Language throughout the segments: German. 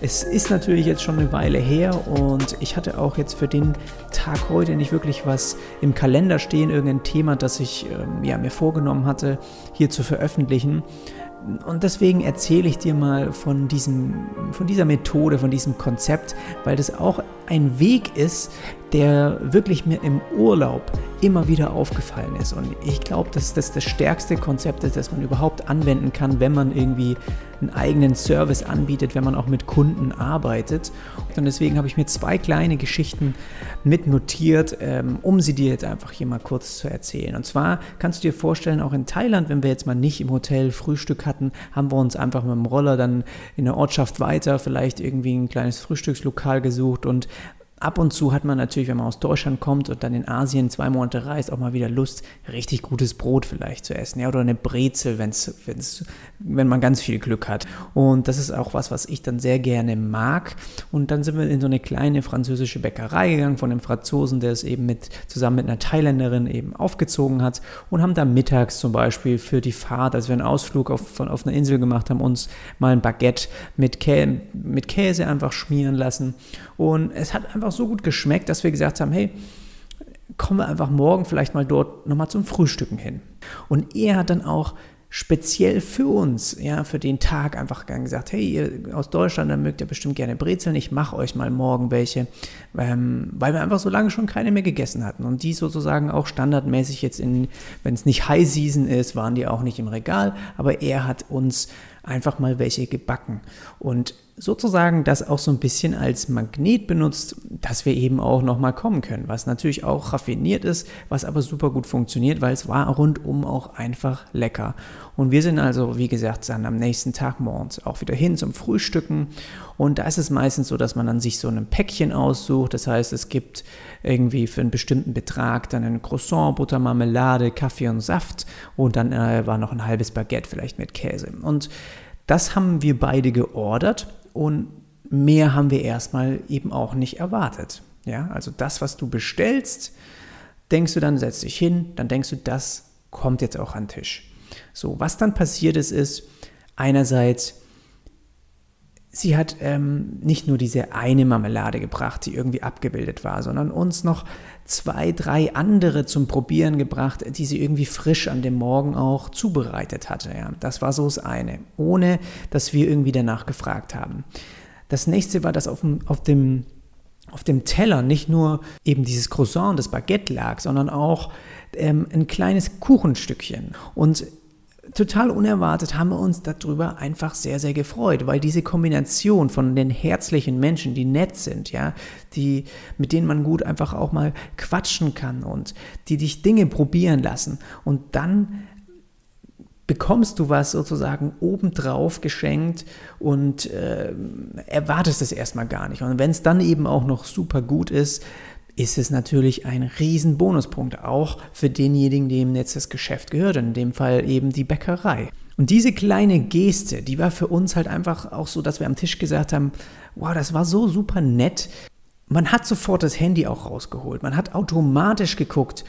Es ist natürlich jetzt schon eine Weile her und ich hatte auch jetzt für den Tag heute nicht wirklich was im Kalender stehen, irgendein Thema, das ich ähm, ja, mir vorgenommen hatte, hier zu veröffentlichen. Und deswegen erzähle ich dir mal von, diesem, von dieser Methode, von diesem Konzept, weil das auch ein Weg ist, der wirklich mir im Urlaub immer wieder aufgefallen ist. Und ich glaube, dass das das stärkste Konzept ist, das man überhaupt anwenden kann, wenn man irgendwie einen eigenen Service anbietet, wenn man auch mit Kunden arbeitet. Und deswegen habe ich mir zwei kleine Geschichten mitnotiert, ähm, um sie dir jetzt einfach hier mal kurz zu erzählen. Und zwar kannst du dir vorstellen, auch in Thailand, wenn wir jetzt mal nicht im Hotel Frühstück hatten, haben wir uns einfach mit dem Roller dann in der Ortschaft weiter vielleicht irgendwie ein kleines Frühstückslokal gesucht und Ab und zu hat man natürlich, wenn man aus Deutschland kommt und dann in Asien zwei Monate reist, auch mal wieder Lust, richtig gutes Brot vielleicht zu essen. Ja, oder eine Brezel, wenn's, wenn's, wenn man ganz viel Glück hat. Und das ist auch was, was ich dann sehr gerne mag. Und dann sind wir in so eine kleine französische Bäckerei gegangen von einem Franzosen, der es eben mit, zusammen mit einer Thailänderin eben aufgezogen hat und haben da mittags zum Beispiel für die Fahrt, als wir einen Ausflug auf, von, auf einer Insel gemacht haben, uns mal ein Baguette mit, Kä mit Käse einfach schmieren lassen. Und es hat einfach so gut geschmeckt, dass wir gesagt haben, hey, kommen wir einfach morgen vielleicht mal dort nochmal zum Frühstücken hin. Und er hat dann auch speziell für uns, ja, für den Tag einfach gesagt, hey, ihr aus Deutschland, dann mögt ihr bestimmt gerne Brezeln, ich mache euch mal morgen welche, ähm, weil wir einfach so lange schon keine mehr gegessen hatten. Und die sozusagen auch standardmäßig jetzt in, wenn es nicht High Season ist, waren die auch nicht im Regal, aber er hat uns einfach mal welche gebacken und sozusagen das auch so ein bisschen als Magnet benutzt, dass wir eben auch nochmal kommen können, was natürlich auch raffiniert ist, was aber super gut funktioniert, weil es war rundum auch einfach lecker. Und wir sind also, wie gesagt, dann am nächsten Tag morgens auch wieder hin zum Frühstücken. Und da ist es meistens so, dass man dann sich so ein Päckchen aussucht, das heißt, es gibt irgendwie für einen bestimmten Betrag dann ein Croissant, Butter, Marmelade, Kaffee und Saft. Und dann äh, war noch ein halbes Baguette vielleicht mit Käse. Und das haben wir beide geordert. Und mehr haben wir erstmal eben auch nicht erwartet. Ja, also das, was du bestellst, denkst du dann, setzt dich hin, dann denkst du, das kommt jetzt auch an den Tisch. So, was dann passiert ist, ist einerseits, sie hat ähm, nicht nur diese eine Marmelade gebracht, die irgendwie abgebildet war, sondern uns noch zwei, drei andere zum Probieren gebracht, die sie irgendwie frisch an dem Morgen auch zubereitet hatte. Ja. Das war so das eine, ohne dass wir irgendwie danach gefragt haben. Das nächste war, dass auf dem, auf dem, auf dem Teller nicht nur eben dieses Croissant, das Baguette lag, sondern auch ähm, ein kleines Kuchenstückchen. Und total unerwartet haben wir uns darüber einfach sehr, sehr gefreut, weil diese Kombination von den herzlichen Menschen, die nett sind, ja, die, mit denen man gut einfach auch mal quatschen kann und die dich Dinge probieren lassen und dann bekommst du was sozusagen obendrauf geschenkt und äh, erwartest es erstmal gar nicht. Und wenn es dann eben auch noch super gut ist, ist es natürlich ein riesen Bonuspunkt, auch für denjenigen, dem jetzt das Geschäft gehört, in dem Fall eben die Bäckerei. Und diese kleine Geste, die war für uns halt einfach auch so, dass wir am Tisch gesagt haben, wow, das war so super nett. Man hat sofort das Handy auch rausgeholt, man hat automatisch geguckt,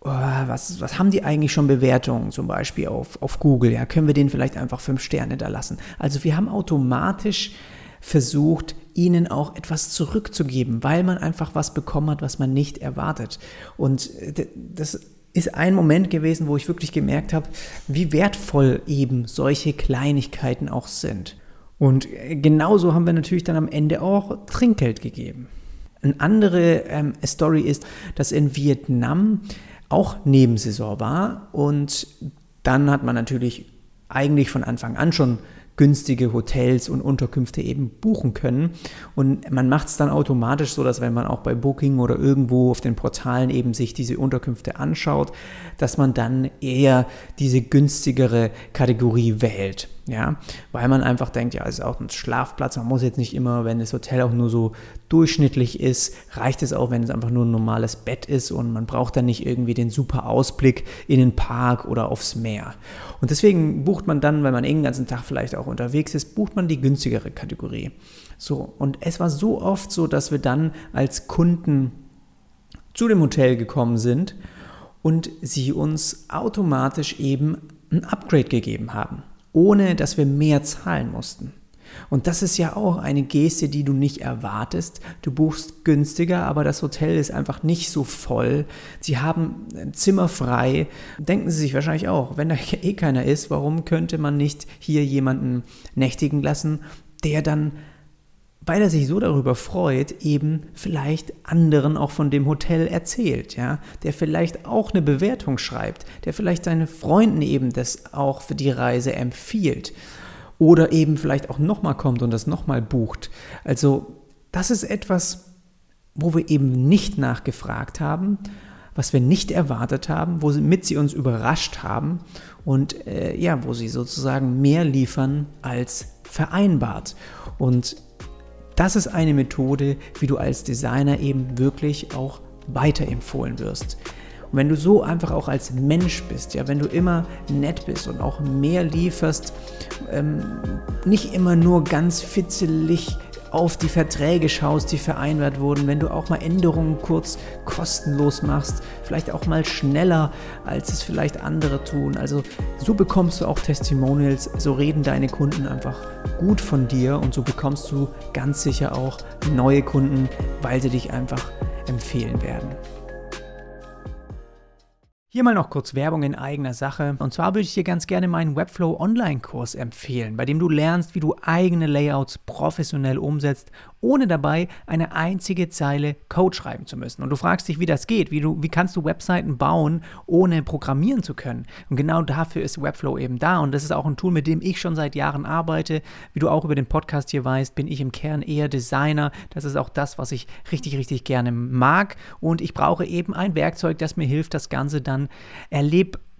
oh, was, was haben die eigentlich schon Bewertungen zum Beispiel auf, auf Google, ja, können wir denen vielleicht einfach fünf Sterne da lassen. Also wir haben automatisch versucht, ihnen auch etwas zurückzugeben, weil man einfach was bekommen hat, was man nicht erwartet. Und äh, das ist ein Moment gewesen, wo ich wirklich gemerkt habe, wie wertvoll eben solche Kleinigkeiten auch sind. Und äh, genauso haben wir natürlich dann am Ende auch Trinkgeld gegeben. Eine andere ähm, Story ist, dass in Vietnam auch Nebensaison war und dann hat man natürlich eigentlich von Anfang an schon günstige Hotels und Unterkünfte eben buchen können. Und man macht es dann automatisch so, dass wenn man auch bei Booking oder irgendwo auf den Portalen eben sich diese Unterkünfte anschaut, dass man dann eher diese günstigere Kategorie wählt. Ja, weil man einfach denkt, ja, es ist auch ein Schlafplatz. Man muss jetzt nicht immer, wenn das Hotel auch nur so durchschnittlich ist, reicht es auch, wenn es einfach nur ein normales Bett ist und man braucht dann nicht irgendwie den super Ausblick in den Park oder aufs Meer. Und deswegen bucht man dann, wenn man den ganzen Tag vielleicht auch unterwegs ist, bucht man die günstigere Kategorie. So, und es war so oft so, dass wir dann als Kunden zu dem Hotel gekommen sind und sie uns automatisch eben ein Upgrade gegeben haben ohne dass wir mehr zahlen mussten. Und das ist ja auch eine Geste, die du nicht erwartest. Du buchst günstiger, aber das Hotel ist einfach nicht so voll. Sie haben Zimmer frei. Denken Sie sich wahrscheinlich auch, wenn da eh keiner ist, warum könnte man nicht hier jemanden nächtigen lassen, der dann weil er sich so darüber freut, eben vielleicht anderen auch von dem Hotel erzählt, ja, der vielleicht auch eine Bewertung schreibt, der vielleicht seinen Freunden eben das auch für die Reise empfiehlt oder eben vielleicht auch nochmal kommt und das nochmal bucht. Also das ist etwas, wo wir eben nicht nachgefragt haben, was wir nicht erwartet haben, womit sie uns überrascht haben und äh, ja, wo sie sozusagen mehr liefern als vereinbart. Und das ist eine Methode, wie du als Designer eben wirklich auch weiterempfohlen wirst. Und wenn du so einfach auch als Mensch bist, ja, wenn du immer nett bist und auch mehr lieferst, ähm, nicht immer nur ganz fitzelig auf die Verträge schaust, die vereinbart wurden, wenn du auch mal Änderungen kurz kostenlos machst, vielleicht auch mal schneller, als es vielleicht andere tun. Also so bekommst du auch Testimonials, so reden deine Kunden einfach gut von dir und so bekommst du ganz sicher auch neue Kunden, weil sie dich einfach empfehlen werden. Hier mal noch kurz Werbung in eigener Sache. Und zwar würde ich dir ganz gerne meinen Webflow Online-Kurs empfehlen, bei dem du lernst, wie du eigene Layouts professionell umsetzt ohne dabei eine einzige Zeile Code schreiben zu müssen. Und du fragst dich, wie das geht, wie, du, wie kannst du Webseiten bauen, ohne programmieren zu können. Und genau dafür ist Webflow eben da. Und das ist auch ein Tool, mit dem ich schon seit Jahren arbeite. Wie du auch über den Podcast hier weißt, bin ich im Kern eher Designer. Das ist auch das, was ich richtig, richtig gerne mag. Und ich brauche eben ein Werkzeug, das mir hilft, das Ganze dann erlebbar